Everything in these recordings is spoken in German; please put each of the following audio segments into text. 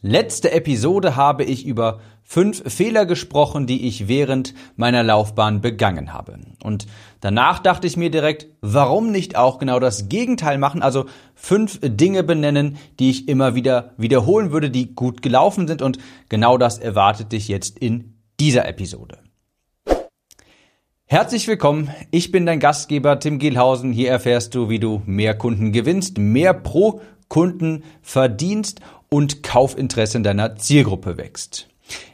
Letzte Episode habe ich über fünf Fehler gesprochen, die ich während meiner Laufbahn begangen habe. Und danach dachte ich mir direkt, warum nicht auch genau das Gegenteil machen, also fünf Dinge benennen, die ich immer wieder wiederholen würde, die gut gelaufen sind und genau das erwartet dich jetzt in dieser Episode. Herzlich willkommen, ich bin dein Gastgeber Tim Gehlhausen. Hier erfährst du, wie du mehr Kunden gewinnst, mehr pro Kunden verdienst und Kaufinteresse in deiner Zielgruppe wächst.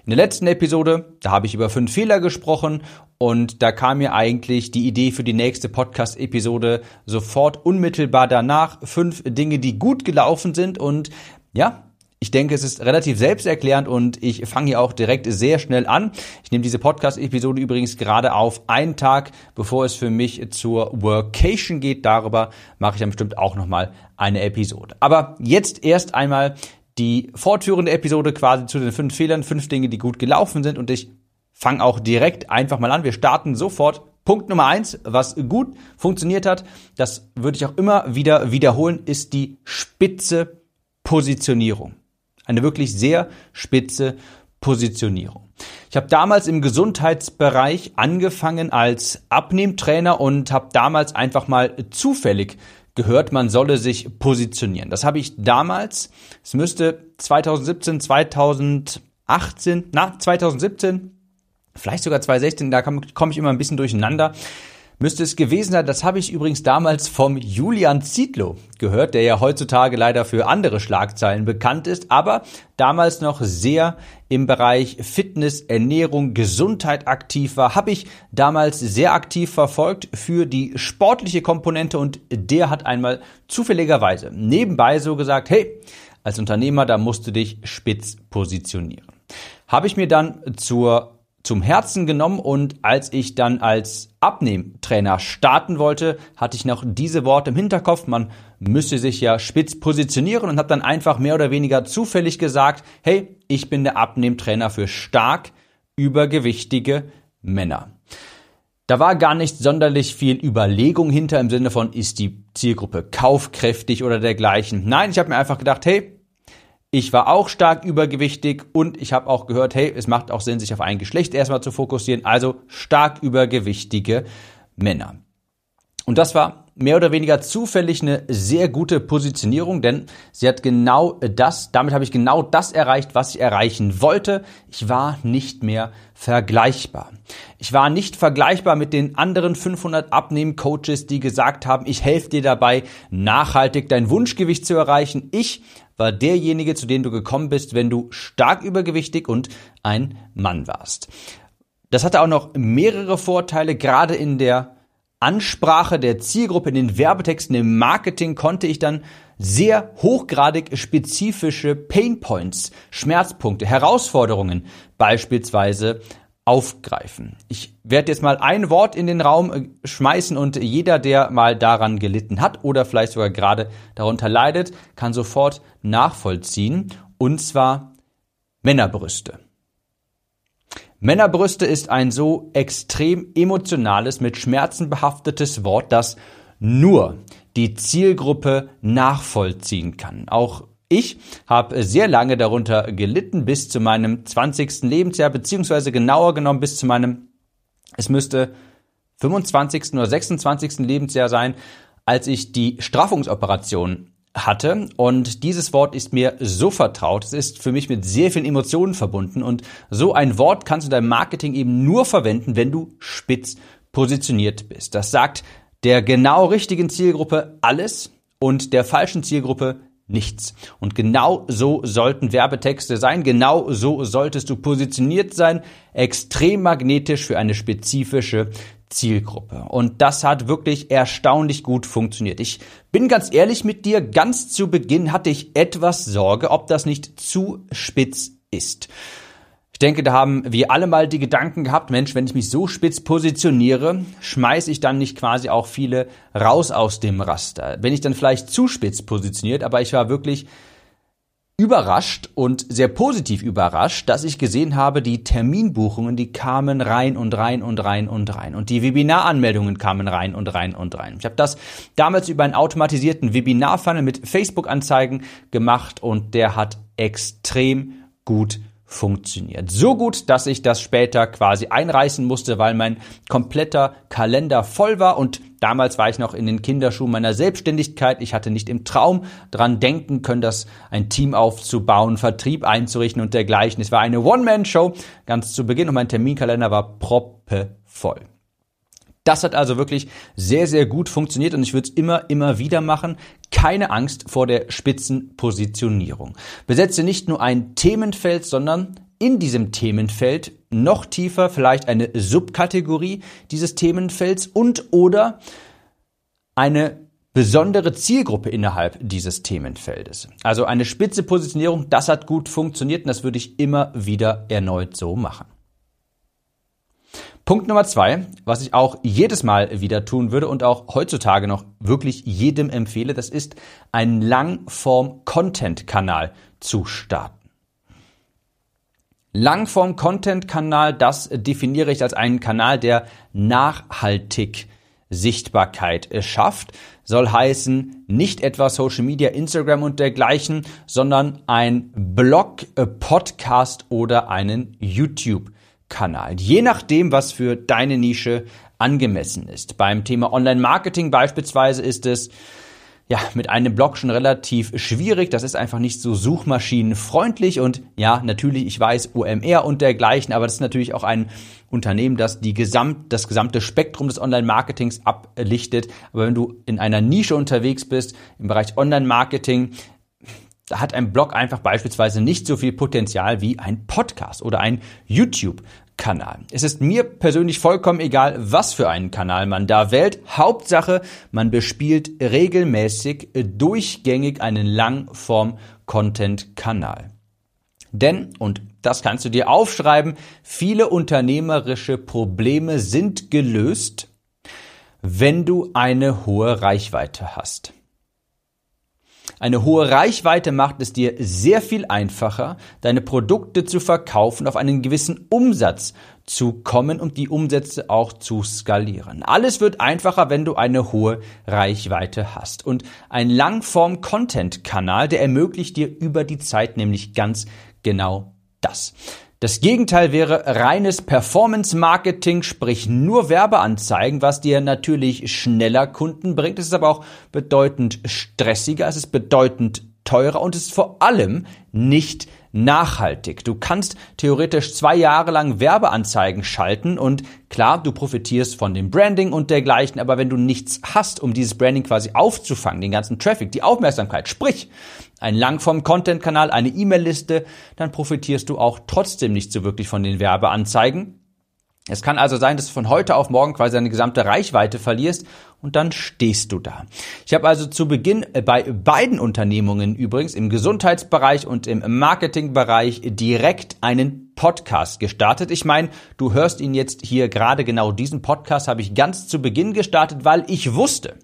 In der letzten Episode, da habe ich über fünf Fehler gesprochen und da kam mir eigentlich die Idee für die nächste Podcast-Episode sofort unmittelbar danach. Fünf Dinge, die gut gelaufen sind und ja, ich denke, es ist relativ selbsterklärend und ich fange hier auch direkt sehr schnell an. Ich nehme diese Podcast-Episode übrigens gerade auf einen Tag, bevor es für mich zur Workation geht. Darüber mache ich dann bestimmt auch nochmal eine Episode. Aber jetzt erst einmal die fortführende Episode quasi zu den fünf Fehlern, fünf Dinge, die gut gelaufen sind und ich fange auch direkt einfach mal an. Wir starten sofort. Punkt Nummer eins, was gut funktioniert hat, das würde ich auch immer wieder wiederholen, ist die spitze Positionierung. Eine wirklich sehr spitze Positionierung. Ich habe damals im Gesundheitsbereich angefangen als Abnehmtrainer und habe damals einfach mal zufällig gehört, man solle sich positionieren. Das habe ich damals, es müsste 2017, 2018, na 2017, vielleicht sogar 2016, da komme ich immer ein bisschen durcheinander müsste es gewesen sein. Das habe ich übrigens damals vom Julian Zietlow gehört, der ja heutzutage leider für andere Schlagzeilen bekannt ist, aber damals noch sehr im Bereich Fitness, Ernährung, Gesundheit aktiv war, habe ich damals sehr aktiv verfolgt für die sportliche Komponente und der hat einmal zufälligerweise nebenbei so gesagt, hey, als Unternehmer, da musst du dich spitz positionieren. Habe ich mir dann zur zum Herzen genommen und als ich dann als Abnehmtrainer starten wollte, hatte ich noch diese Worte im Hinterkopf. Man müsse sich ja spitz positionieren und habe dann einfach mehr oder weniger zufällig gesagt, hey, ich bin der Abnehmtrainer für stark übergewichtige Männer. Da war gar nicht sonderlich viel Überlegung hinter im Sinne von, ist die Zielgruppe kaufkräftig oder dergleichen. Nein, ich habe mir einfach gedacht, hey, ich war auch stark übergewichtig und ich habe auch gehört, hey, es macht auch Sinn, sich auf ein Geschlecht erstmal zu fokussieren. Also stark übergewichtige Männer. Und das war mehr oder weniger zufällig eine sehr gute Positionierung, denn sie hat genau das, damit habe ich genau das erreicht, was ich erreichen wollte. Ich war nicht mehr vergleichbar. Ich war nicht vergleichbar mit den anderen 500 Abnehmen-Coaches, die gesagt haben, ich helfe dir dabei, nachhaltig dein Wunschgewicht zu erreichen. Ich war derjenige, zu dem du gekommen bist, wenn du stark übergewichtig und ein Mann warst. Das hatte auch noch mehrere Vorteile, gerade in der Ansprache der Zielgruppe, in den Werbetexten, im Marketing konnte ich dann sehr hochgradig spezifische Painpoints, Schmerzpunkte, Herausforderungen beispielsweise aufgreifen. Ich werde jetzt mal ein Wort in den Raum äh, schmeißen und jeder, der mal daran gelitten hat oder vielleicht sogar gerade darunter leidet, kann sofort nachvollziehen. Und zwar Männerbrüste. Männerbrüste ist ein so extrem emotionales, mit Schmerzen behaftetes Wort, das nur die Zielgruppe nachvollziehen kann. Auch ich habe sehr lange darunter gelitten bis zu meinem 20. Lebensjahr, beziehungsweise genauer genommen bis zu meinem, es müsste 25. oder 26. Lebensjahr sein, als ich die Straffungsoperation hatte. Und dieses Wort ist mir so vertraut. Es ist für mich mit sehr vielen Emotionen verbunden. Und so ein Wort kannst du deinem Marketing eben nur verwenden, wenn du spitz positioniert bist. Das sagt der genau richtigen Zielgruppe alles und der falschen Zielgruppe nichts. Und genau so sollten Werbetexte sein, genau so solltest du positioniert sein, extrem magnetisch für eine spezifische Zielgruppe. Und das hat wirklich erstaunlich gut funktioniert. Ich bin ganz ehrlich mit dir, ganz zu Beginn hatte ich etwas Sorge, ob das nicht zu spitz ist. Ich denke, da haben wir alle mal die Gedanken gehabt, Mensch, wenn ich mich so spitz positioniere, schmeiße ich dann nicht quasi auch viele raus aus dem Raster. Wenn ich dann vielleicht zu spitz positioniert, aber ich war wirklich überrascht und sehr positiv überrascht, dass ich gesehen habe, die Terminbuchungen, die kamen rein und rein und rein und rein. Und die Webinaranmeldungen kamen rein und rein und rein. Ich habe das damals über einen automatisierten Webinarfunnel mit Facebook-Anzeigen gemacht und der hat extrem gut funktioniert. So gut, dass ich das später quasi einreißen musste, weil mein kompletter Kalender voll war und damals war ich noch in den Kinderschuhen meiner Selbstständigkeit. Ich hatte nicht im Traum dran denken können, das ein Team aufzubauen, Vertrieb einzurichten und dergleichen. Es war eine One-Man-Show ganz zu Beginn und mein Terminkalender war proppevoll. Das hat also wirklich sehr, sehr gut funktioniert und ich würde es immer, immer wieder machen. Keine Angst vor der Spitzenpositionierung. Besetze nicht nur ein Themenfeld, sondern in diesem Themenfeld noch tiefer vielleicht eine Subkategorie dieses Themenfelds und oder eine besondere Zielgruppe innerhalb dieses Themenfeldes. Also eine spitze Positionierung, das hat gut funktioniert und das würde ich immer wieder erneut so machen. Punkt Nummer zwei, was ich auch jedes Mal wieder tun würde und auch heutzutage noch wirklich jedem empfehle, das ist einen Langform-Content-Kanal zu starten. Langform-Content-Kanal, das definiere ich als einen Kanal, der nachhaltig Sichtbarkeit schafft. Soll heißen, nicht etwa Social Media, Instagram und dergleichen, sondern ein Blog, Podcast oder einen YouTube Kanal. Je nachdem, was für deine Nische angemessen ist. Beim Thema Online-Marketing beispielsweise ist es ja, mit einem Blog schon relativ schwierig. Das ist einfach nicht so suchmaschinenfreundlich und ja, natürlich, ich weiß, OMR und dergleichen, aber das ist natürlich auch ein Unternehmen, das die gesamt, das gesamte Spektrum des Online-Marketings ablichtet. Aber wenn du in einer Nische unterwegs bist, im Bereich Online-Marketing, da hat ein Blog einfach beispielsweise nicht so viel Potenzial wie ein Podcast oder ein YouTube-Kanal. Es ist mir persönlich vollkommen egal, was für einen Kanal man da wählt. Hauptsache, man bespielt regelmäßig durchgängig einen Langform-Content-Kanal. Denn, und das kannst du dir aufschreiben, viele unternehmerische Probleme sind gelöst, wenn du eine hohe Reichweite hast. Eine hohe Reichweite macht es dir sehr viel einfacher, deine Produkte zu verkaufen, auf einen gewissen Umsatz zu kommen und die Umsätze auch zu skalieren. Alles wird einfacher, wenn du eine hohe Reichweite hast. Und ein Langform-Content-Kanal, der ermöglicht dir über die Zeit nämlich ganz genau das. Das Gegenteil wäre reines Performance-Marketing, sprich nur Werbeanzeigen, was dir natürlich schneller Kunden bringt. Es ist aber auch bedeutend stressiger, es ist bedeutend teurer und ist vor allem nicht nachhaltig. Du kannst theoretisch zwei Jahre lang Werbeanzeigen schalten und klar, du profitierst von dem Branding und dergleichen, aber wenn du nichts hast, um dieses Branding quasi aufzufangen, den ganzen Traffic, die Aufmerksamkeit, sprich ein Langform-Content-Kanal, eine E-Mail-Liste, dann profitierst du auch trotzdem nicht so wirklich von den Werbeanzeigen. Es kann also sein, dass du von heute auf morgen quasi deine gesamte Reichweite verlierst und dann stehst du da. Ich habe also zu Beginn äh, bei beiden Unternehmungen übrigens im Gesundheitsbereich und im Marketingbereich direkt einen Podcast gestartet. Ich meine, du hörst ihn jetzt hier gerade genau diesen Podcast habe ich ganz zu Beginn gestartet, weil ich wusste,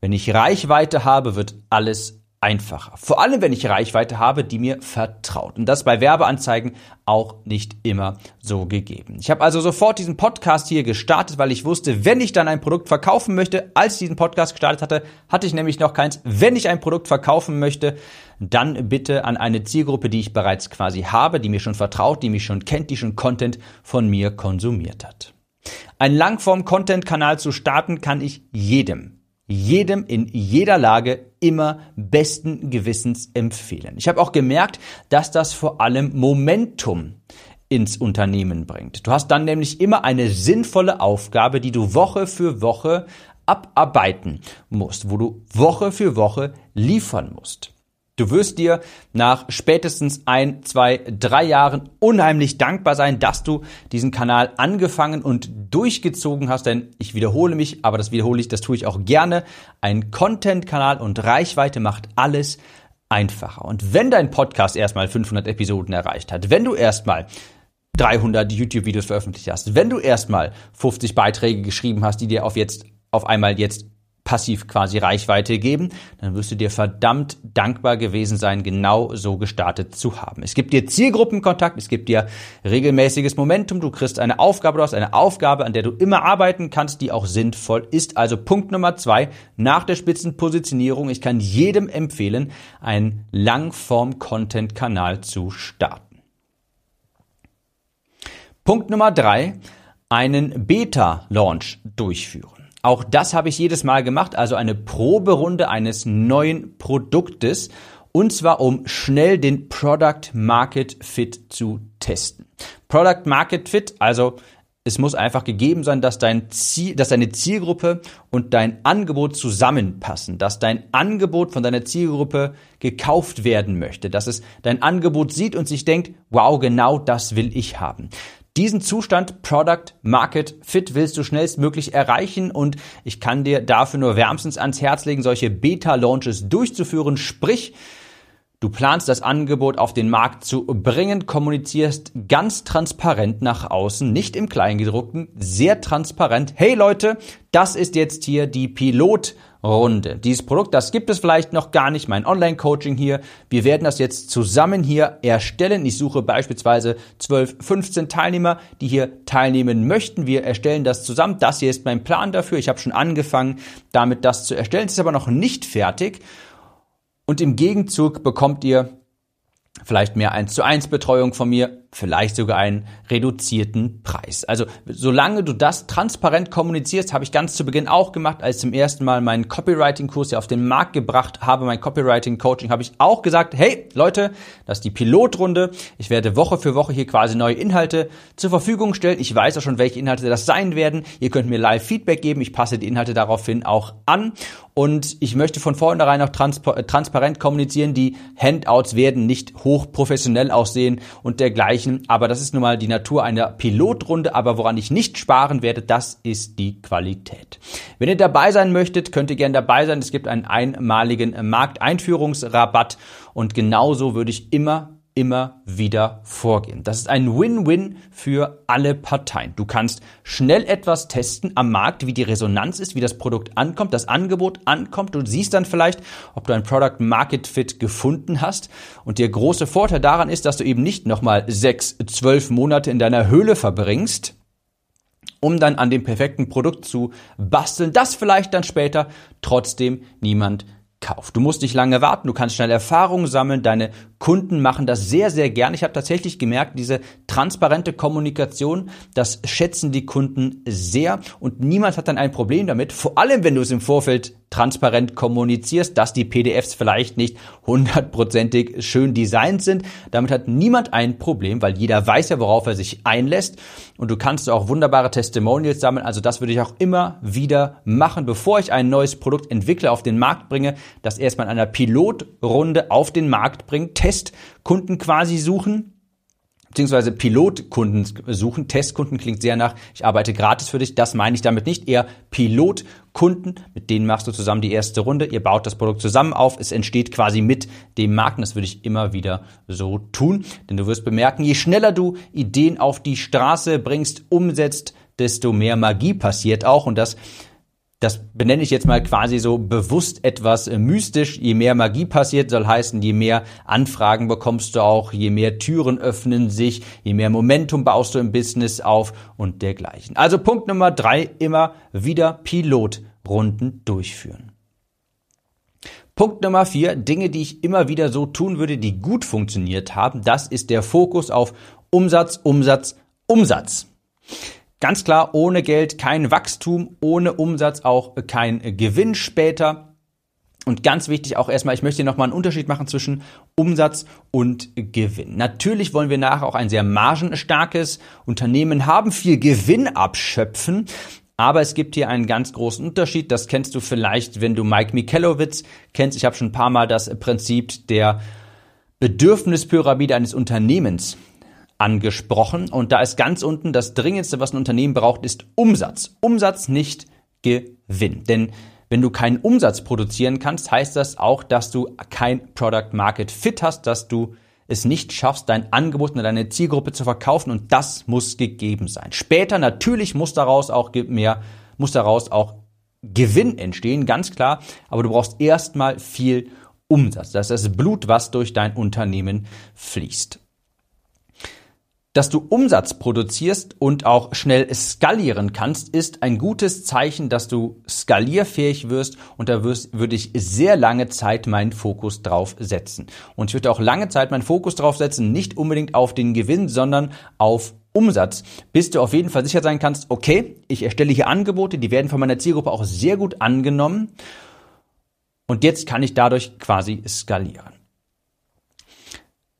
wenn ich Reichweite habe, wird alles einfacher. Vor allem, wenn ich Reichweite habe, die mir vertraut. Und das bei Werbeanzeigen auch nicht immer so gegeben. Ich habe also sofort diesen Podcast hier gestartet, weil ich wusste, wenn ich dann ein Produkt verkaufen möchte, als ich diesen Podcast gestartet hatte, hatte ich nämlich noch keins. Wenn ich ein Produkt verkaufen möchte, dann bitte an eine Zielgruppe, die ich bereits quasi habe, die mir schon vertraut, die mich schon kennt, die schon Content von mir konsumiert hat. Ein Langform-Content-Kanal zu starten kann ich jedem jedem in jeder Lage immer besten Gewissens empfehlen. Ich habe auch gemerkt, dass das vor allem Momentum ins Unternehmen bringt. Du hast dann nämlich immer eine sinnvolle Aufgabe, die du Woche für Woche abarbeiten musst, wo du Woche für Woche liefern musst. Du wirst dir nach spätestens ein, zwei, drei Jahren unheimlich dankbar sein, dass du diesen Kanal angefangen und durchgezogen hast, denn ich wiederhole mich, aber das wiederhole ich, das tue ich auch gerne. Ein Content-Kanal und Reichweite macht alles einfacher. Und wenn dein Podcast erstmal 500 Episoden erreicht hat, wenn du erstmal 300 YouTube-Videos veröffentlicht hast, wenn du erstmal 50 Beiträge geschrieben hast, die dir auf jetzt, auf einmal jetzt passiv quasi Reichweite geben, dann wirst du dir verdammt dankbar gewesen sein, genau so gestartet zu haben. Es gibt dir Zielgruppenkontakt, es gibt dir regelmäßiges Momentum, du kriegst eine Aufgabe, du hast eine Aufgabe, an der du immer arbeiten kannst, die auch sinnvoll ist. Also Punkt Nummer zwei, nach der Spitzenpositionierung, ich kann jedem empfehlen, einen Langform-Content-Kanal zu starten. Punkt Nummer drei, einen Beta-Launch durchführen. Auch das habe ich jedes Mal gemacht, also eine Proberunde eines neuen Produktes und zwar um schnell den Product Market Fit zu testen. Product Market Fit, also es muss einfach gegeben sein, dass dein Ziel, dass deine Zielgruppe und dein Angebot zusammenpassen, dass dein Angebot von deiner Zielgruppe gekauft werden möchte, dass es dein Angebot sieht und sich denkt, wow, genau das will ich haben. Diesen Zustand Product Market Fit willst du schnellstmöglich erreichen und ich kann dir dafür nur wärmstens ans Herz legen, solche Beta-Launches durchzuführen. Sprich, du planst das Angebot auf den Markt zu bringen, kommunizierst ganz transparent nach außen, nicht im Kleingedruckten, sehr transparent. Hey Leute, das ist jetzt hier die Pilot- Runde. Dieses Produkt, das gibt es vielleicht noch gar nicht, mein Online-Coaching hier. Wir werden das jetzt zusammen hier erstellen. Ich suche beispielsweise 12, 15 Teilnehmer, die hier teilnehmen möchten. Wir erstellen das zusammen. Das hier ist mein Plan dafür. Ich habe schon angefangen, damit das zu erstellen. Es ist aber noch nicht fertig. Und im Gegenzug bekommt ihr vielleicht mehr 1 zu 1 Betreuung von mir, vielleicht sogar einen reduzierten Preis. Also solange du das transparent kommunizierst, habe ich ganz zu Beginn auch gemacht, als zum ersten Mal meinen Copywriting-Kurs ja auf den Markt gebracht habe, mein Copywriting-Coaching, habe ich auch gesagt, hey Leute, das ist die Pilotrunde. Ich werde Woche für Woche hier quasi neue Inhalte zur Verfügung stellen. Ich weiß auch schon, welche Inhalte das sein werden. Ihr könnt mir live Feedback geben. Ich passe die Inhalte daraufhin auch an. Und ich möchte von vornherein auch transpa transparent kommunizieren. Die Handouts werden nicht hochprofessionell aussehen und dergleichen. Aber das ist nun mal die Natur einer Pilotrunde. Aber woran ich nicht sparen werde, das ist die Qualität. Wenn ihr dabei sein möchtet, könnt ihr gerne dabei sein. Es gibt einen einmaligen Markteinführungsrabatt. Und genauso würde ich immer immer wieder vorgehen. Das ist ein Win-Win für alle Parteien. Du kannst schnell etwas testen am Markt, wie die Resonanz ist, wie das Produkt ankommt, das Angebot ankommt. Du siehst dann vielleicht, ob du ein Product Market Fit gefunden hast. Und der große Vorteil daran ist, dass du eben nicht nochmal sechs, zwölf Monate in deiner Höhle verbringst, um dann an dem perfekten Produkt zu basteln, das vielleicht dann später trotzdem niemand kauft. Du musst nicht lange warten, du kannst schnell Erfahrungen sammeln, deine Kunden machen das sehr, sehr gern. Ich habe tatsächlich gemerkt, diese transparente Kommunikation, das schätzen die Kunden sehr und niemand hat dann ein Problem damit, vor allem wenn du es im Vorfeld transparent kommunizierst, dass die PDFs vielleicht nicht hundertprozentig schön designt sind. Damit hat niemand ein Problem, weil jeder weiß ja, worauf er sich einlässt. Und du kannst auch wunderbare Testimonials sammeln. Also das würde ich auch immer wieder machen, bevor ich ein neues Produkt entwickle, auf den Markt bringe, das erstmal in einer Pilotrunde auf den Markt bringt, Testkunden quasi suchen beziehungsweise Pilotkunden suchen. Testkunden klingt sehr nach, ich arbeite gratis für dich. Das meine ich damit nicht. Eher Pilotkunden, mit denen machst du zusammen die erste Runde. Ihr baut das Produkt zusammen auf. Es entsteht quasi mit dem Markt. Und das würde ich immer wieder so tun. Denn du wirst bemerken, je schneller du Ideen auf die Straße bringst, umsetzt, desto mehr Magie passiert auch. Und das das benenne ich jetzt mal quasi so bewusst etwas äh, mystisch. Je mehr Magie passiert, soll heißen, je mehr Anfragen bekommst du auch, je mehr Türen öffnen sich, je mehr Momentum baust du im Business auf und dergleichen. Also Punkt Nummer drei, immer wieder Pilotrunden durchführen. Punkt Nummer vier, Dinge, die ich immer wieder so tun würde, die gut funktioniert haben, das ist der Fokus auf Umsatz, Umsatz, Umsatz. Ganz klar, ohne Geld kein Wachstum, ohne Umsatz auch kein Gewinn später. Und ganz wichtig auch erstmal, ich möchte hier nochmal einen Unterschied machen zwischen Umsatz und Gewinn. Natürlich wollen wir nachher auch ein sehr margenstarkes Unternehmen haben, viel Gewinn abschöpfen. Aber es gibt hier einen ganz großen Unterschied. Das kennst du vielleicht, wenn du Mike Michalowitz kennst. Ich habe schon ein paar Mal das Prinzip der Bedürfnispyramide eines Unternehmens angesprochen. Und da ist ganz unten das Dringendste, was ein Unternehmen braucht, ist Umsatz. Umsatz, nicht Gewinn. Denn wenn du keinen Umsatz produzieren kannst, heißt das auch, dass du kein Product Market Fit hast, dass du es nicht schaffst, dein Angebot an deine Zielgruppe zu verkaufen und das muss gegeben sein. Später natürlich muss daraus auch mehr, muss daraus auch Gewinn entstehen, ganz klar, aber du brauchst erstmal viel Umsatz. Das ist das Blut, was durch dein Unternehmen fließt. Dass du Umsatz produzierst und auch schnell skalieren kannst, ist ein gutes Zeichen, dass du skalierfähig wirst und da wirst, würde ich sehr lange Zeit meinen Fokus drauf setzen. Und ich würde auch lange Zeit meinen Fokus drauf setzen, nicht unbedingt auf den Gewinn, sondern auf Umsatz, bis du auf jeden Fall sicher sein kannst, okay, ich erstelle hier Angebote, die werden von meiner Zielgruppe auch sehr gut angenommen und jetzt kann ich dadurch quasi skalieren.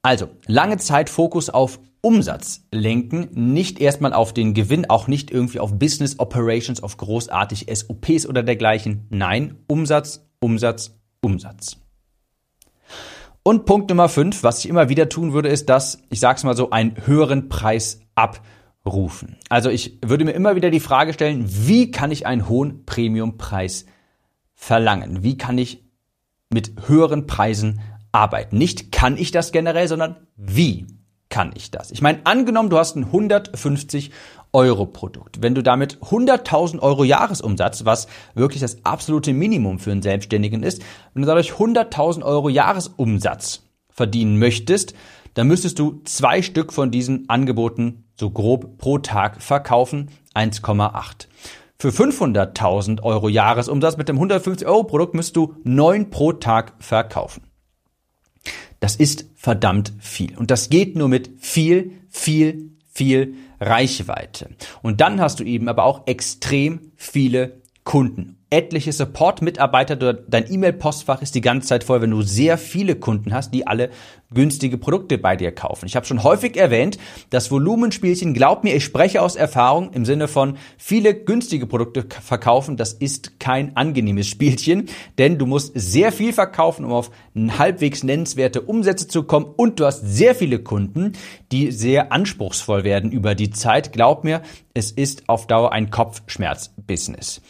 Also, lange Zeit Fokus auf Umsatz lenken, nicht erstmal auf den Gewinn, auch nicht irgendwie auf Business Operations, auf großartig SOPs oder dergleichen. Nein, Umsatz, Umsatz, Umsatz. Und Punkt Nummer 5, was ich immer wieder tun würde, ist, dass, ich sag's mal so, einen höheren Preis abrufen. Also ich würde mir immer wieder die Frage stellen, wie kann ich einen hohen Premiumpreis verlangen? Wie kann ich mit höheren Preisen arbeiten? Nicht kann ich das generell, sondern wie kann ich das? Ich meine, angenommen, du hast ein 150 Euro Produkt. Wenn du damit 100.000 Euro Jahresumsatz, was wirklich das absolute Minimum für einen Selbstständigen ist, wenn du dadurch 100.000 Euro Jahresumsatz verdienen möchtest, dann müsstest du zwei Stück von diesen Angeboten so grob pro Tag verkaufen, 1,8. Für 500.000 Euro Jahresumsatz mit dem 150 Euro Produkt müsstest du neun pro Tag verkaufen. Das ist verdammt viel. Und das geht nur mit viel, viel, viel Reichweite. Und dann hast du eben aber auch extrem viele Kunden etliche Support-Mitarbeiter, dein E-Mail-Postfach ist die ganze Zeit voll, wenn du sehr viele Kunden hast, die alle günstige Produkte bei dir kaufen. Ich habe schon häufig erwähnt, das Volumenspielchen, glaub mir, ich spreche aus Erfahrung im Sinne von viele günstige Produkte verkaufen, das ist kein angenehmes Spielchen, denn du musst sehr viel verkaufen, um auf halbwegs nennenswerte Umsätze zu kommen und du hast sehr viele Kunden, die sehr anspruchsvoll werden über die Zeit. Glaub mir, es ist auf Dauer ein Kopfschmerz-Business.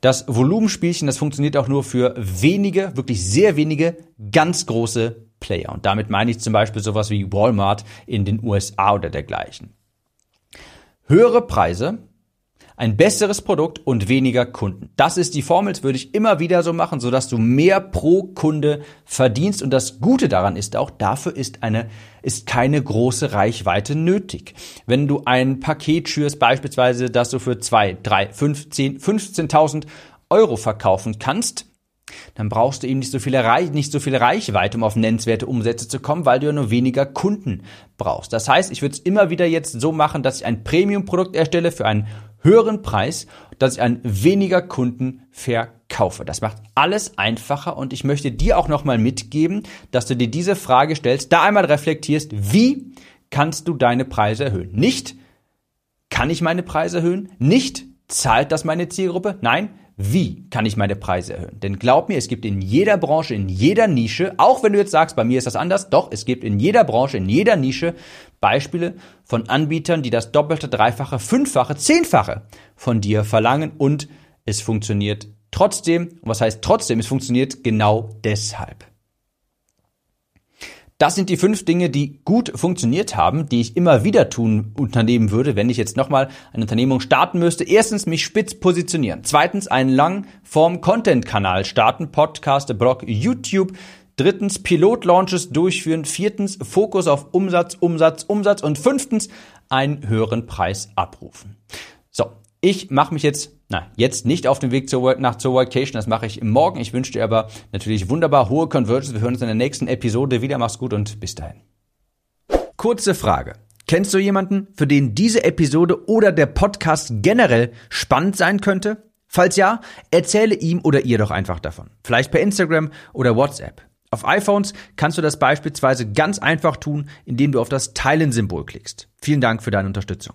Das Volumenspielchen, das funktioniert auch nur für wenige, wirklich sehr wenige, ganz große Player. Und damit meine ich zum Beispiel sowas wie Walmart in den USA oder dergleichen. Höhere Preise ein besseres Produkt und weniger Kunden. Das ist die Formel, das würde ich immer wieder so machen, sodass du mehr pro Kunde verdienst. Und das Gute daran ist auch, dafür ist eine, ist keine große Reichweite nötig. Wenn du ein Paket schürst, beispielsweise, das du für zwei, drei, fünf, zehn, 15.000 Euro verkaufen kannst, dann brauchst du eben nicht so viele nicht so viel Reichweite, um auf nennenswerte Umsätze zu kommen, weil du ja nur weniger Kunden brauchst. Das heißt, ich würde es immer wieder jetzt so machen, dass ich ein Premium-Produkt erstelle für einen höheren Preis, dass ich an weniger Kunden verkaufe. Das macht alles einfacher und ich möchte dir auch nochmal mitgeben, dass du dir diese Frage stellst, da einmal reflektierst, wie kannst du deine Preise erhöhen? Nicht, kann ich meine Preise erhöhen? Nicht, zahlt das meine Zielgruppe? Nein, wie kann ich meine Preise erhöhen? Denn glaub mir, es gibt in jeder Branche, in jeder Nische, auch wenn du jetzt sagst, bei mir ist das anders, doch, es gibt in jeder Branche, in jeder Nische Beispiele von Anbietern, die das Doppelte, Dreifache, Fünffache, Zehnfache von dir verlangen und es funktioniert trotzdem. Und was heißt trotzdem? Es funktioniert genau deshalb. Das sind die fünf Dinge, die gut funktioniert haben, die ich immer wieder tun unternehmen würde, wenn ich jetzt nochmal eine Unternehmung starten müsste. Erstens, mich spitz positionieren. Zweitens, einen Langform-Content-Kanal starten, Podcast, Blog, YouTube. Drittens, Pilot-Launches durchführen. Viertens, Fokus auf Umsatz, Umsatz, Umsatz. Und fünftens, einen höheren Preis abrufen. So, ich mache mich jetzt, na, jetzt nicht auf den Weg zur Work, nach zur Workation, das mache ich morgen. Ich wünsche dir aber natürlich wunderbar hohe Conversions. Wir hören uns in der nächsten Episode wieder. Mach's gut und bis dahin. Kurze Frage. Kennst du jemanden, für den diese Episode oder der Podcast generell spannend sein könnte? Falls ja, erzähle ihm oder ihr doch einfach davon. Vielleicht per Instagram oder WhatsApp. Auf iPhones kannst du das beispielsweise ganz einfach tun, indem du auf das Teilen-Symbol klickst. Vielen Dank für deine Unterstützung.